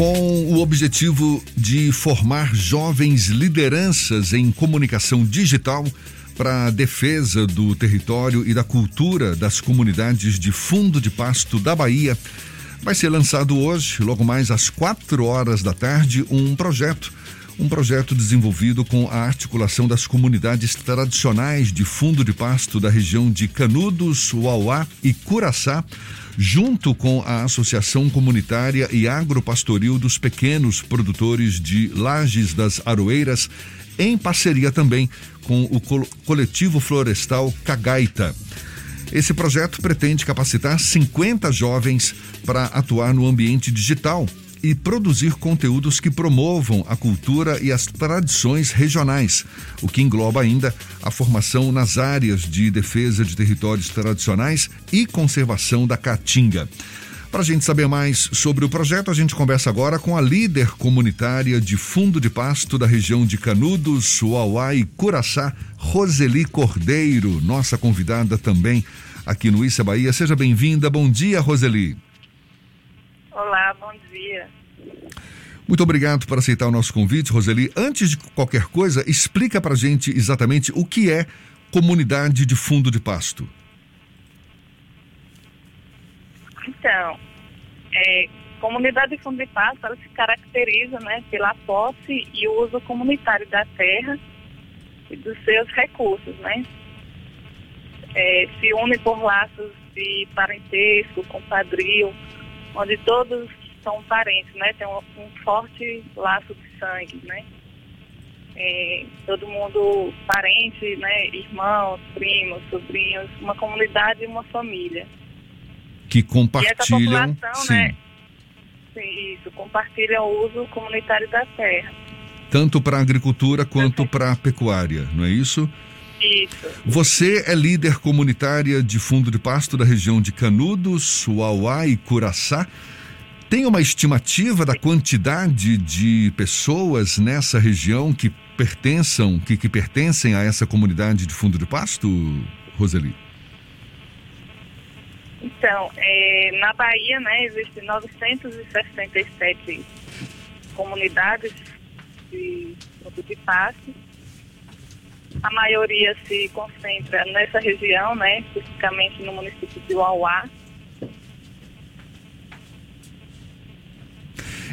Com o objetivo de formar jovens lideranças em comunicação digital para a defesa do território e da cultura das comunidades de fundo de pasto da Bahia, vai ser lançado hoje, logo mais às quatro horas da tarde, um projeto um projeto desenvolvido com a articulação das comunidades tradicionais de fundo de pasto da região de Canudos, Uauá e Curaçá, junto com a Associação Comunitária e Agropastoril dos Pequenos Produtores de Lages das Aroeiras, em parceria também com o coletivo florestal Cagaita. Esse projeto pretende capacitar 50 jovens para atuar no ambiente digital e produzir conteúdos que promovam a cultura e as tradições regionais, o que engloba ainda a formação nas áreas de defesa de territórios tradicionais e conservação da caatinga. Para a gente saber mais sobre o projeto, a gente conversa agora com a líder comunitária de fundo de pasto da região de Canudos, Uauá e Curaçá, Roseli Cordeiro, nossa convidada também aqui no Issa Bahia. Seja bem-vinda. Bom dia, Roseli. Olá, bom dia. Muito obrigado por aceitar o nosso convite, Roseli. Antes de qualquer coisa, explica para gente exatamente o que é comunidade de fundo de pasto. Então, é, comunidade de fundo de pasto, ela se caracteriza né, pela posse e uso comunitário da terra e dos seus recursos, né? É, se une por laços de parentesco, compadrio, onde todos são parentes, né? Tem um, um forte laço de sangue, né? É, todo mundo parente, né? Irmãos, primos, sobrinhos, uma comunidade e uma família. Que compartilham. sim. Né? Sim, isso, compartilham o uso comunitário da terra. Tanto para a agricultura quanto para a pecuária, não é isso? Isso. Você é líder comunitária de fundo de pasto da região de Canudos, Uauá e Curaçá. Tem uma estimativa da quantidade de pessoas nessa região que pertençam, que, que pertencem a essa comunidade de fundo de pasto, Roseli? Então, é, na Bahia, né, existem 967 comunidades de fundo de pasto. A maioria se concentra nessa região, né, especificamente no município de Uauá.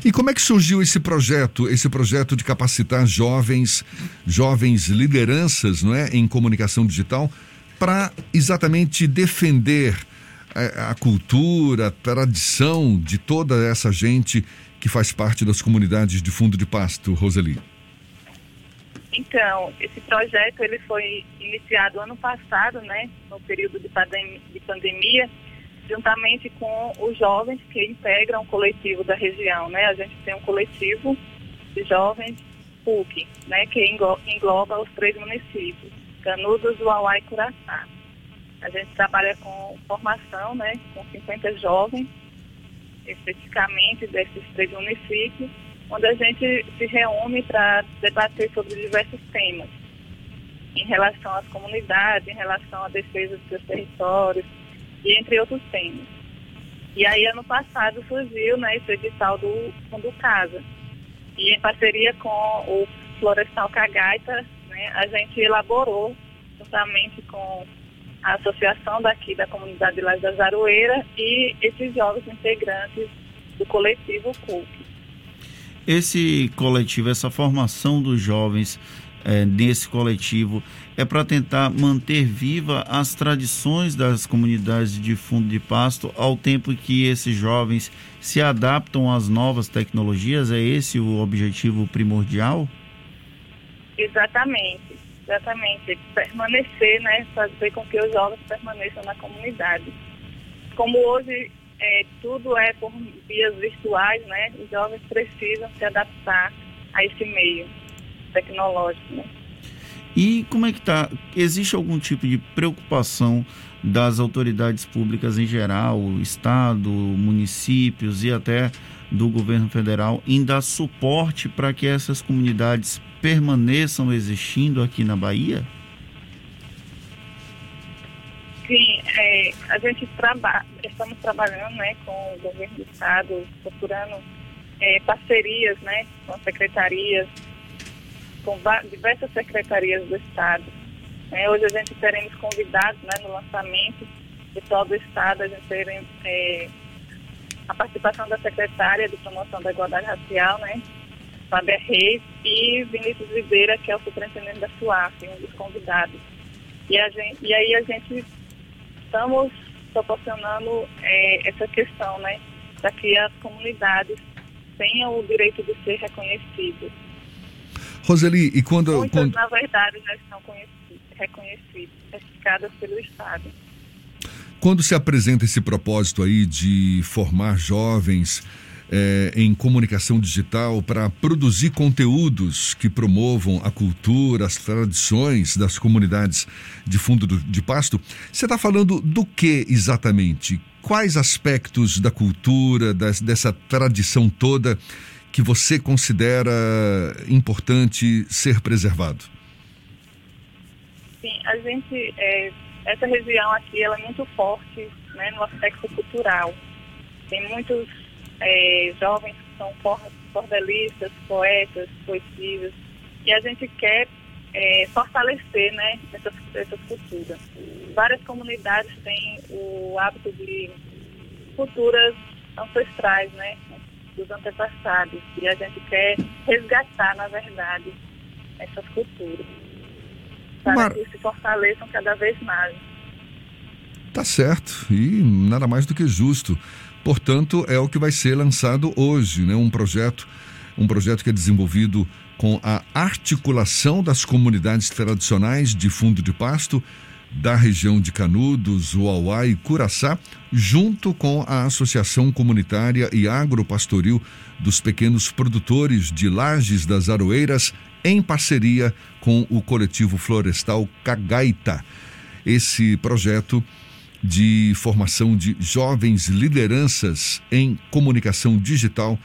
E como é que surgiu esse projeto, esse projeto de capacitar jovens, jovens lideranças, não é, em comunicação digital, para exatamente defender a, é, a cultura, a tradição de toda essa gente que faz parte das comunidades de fundo de pasto, Roseli? Então, esse projeto ele foi iniciado ano passado, né, no período de, pandemia, juntamente com os jovens que integram o coletivo da região, né? A gente tem um coletivo de jovens PUC, né, que engloba os três municípios, Canudos, Uauá e Curaçá. A gente trabalha com formação, né, com 50 jovens, especificamente desses três municípios, onde a gente se reúne para debater sobre diversos temas em relação às comunidades, em relação à defesa dos seus territórios, e entre outros temas. E aí, ano passado, surgiu né, esse edital do Fundo Casa. E em parceria com o Florestal Cagaita, né, a gente elaborou, juntamente com a associação daqui da comunidade de Laje da Zaroeira e esses jovens integrantes do coletivo CUP. Esse coletivo, essa formação dos jovens é, nesse coletivo é para tentar manter viva as tradições das comunidades de fundo de pasto ao tempo que esses jovens se adaptam às novas tecnologias? É esse o objetivo primordial? Exatamente, exatamente. Permanecer, né? Fazer com que os jovens permaneçam na comunidade. Como hoje é, tudo é por vias virtuais, né? Os jovens precisam se adaptar a esse meio tecnológico. Né? E como é que está? Existe algum tipo de preocupação das autoridades públicas em geral, Estado, municípios e até do governo federal em dar suporte para que essas comunidades permaneçam existindo aqui na Bahia? Sim, é, a gente trabalha, estamos trabalhando né, com o governo do Estado, procurando é, parcerias né, com secretarias, com diversas secretarias do Estado. É, hoje a gente teremos convidados né, no lançamento de todo o Estado, a gente teremos é, a participação da secretária de promoção da igualdade racial, né, Fábia Reis, e Vinícius Ribeira, que é o superintendente da SUAF, um dos convidados. E, a gente, e aí a gente estamos proporcionando é, essa questão, né, para que as comunidades tenham o direito de ser reconhecidas. Roseli, e quando... Muitas, quando... na verdade, já estão reconhecidas, certificadas pelo Estado. Quando se apresenta esse propósito aí de formar jovens é, em comunicação digital para produzir conteúdos que promovam a cultura, as tradições das comunidades de fundo do, de pasto, você está falando do que exatamente? Quais aspectos da cultura, das, dessa tradição toda que você considera importante ser preservado? Sim, a gente, é, essa região aqui ela é muito forte né, no aspecto cultural. Tem muitos é, jovens que são cordelistas, poetas, poetistas, e a gente quer é, fortalecer né, essas, essas culturas. Várias comunidades têm o hábito de culturas ancestrais, né, dos antepassados, e a gente quer resgatar, na verdade, essas culturas, para Mar... que se fortaleçam cada vez mais. Tá certo, e nada mais do que justo. Portanto, é o que vai ser lançado hoje, né? Um projeto, um projeto que é desenvolvido com a articulação das comunidades tradicionais de fundo de pasto da região de Canudos, Uauá e Curaçá, junto com a Associação Comunitária e Agropastoril dos Pequenos Produtores de Lages das Aroeiras, em parceria com o coletivo florestal Cagaita. Esse projeto de formação de jovens lideranças em comunicação digital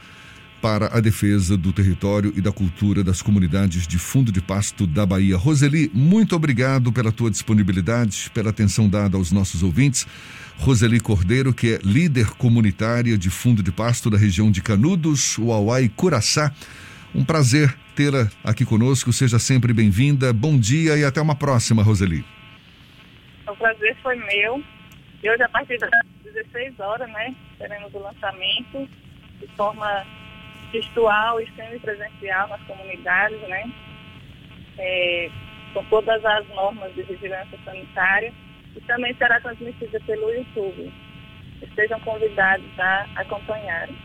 para a defesa do território e da cultura das comunidades de fundo de pasto da Bahia. Roseli, muito obrigado pela tua disponibilidade, pela atenção dada aos nossos ouvintes. Roseli Cordeiro, que é líder comunitária de fundo de pasto da região de Canudos, Uauá e Curaçá. Um prazer tê-la aqui conosco. Seja sempre bem-vinda. Bom dia e até uma próxima, Roseli. O prazer foi meu. E hoje, a partir das 16 horas, né, teremos o lançamento de forma virtual e semipresencial nas comunidades, né, é, com todas as normas de vigilância sanitária e também será transmitida pelo YouTube. Estejam convidados a acompanharem.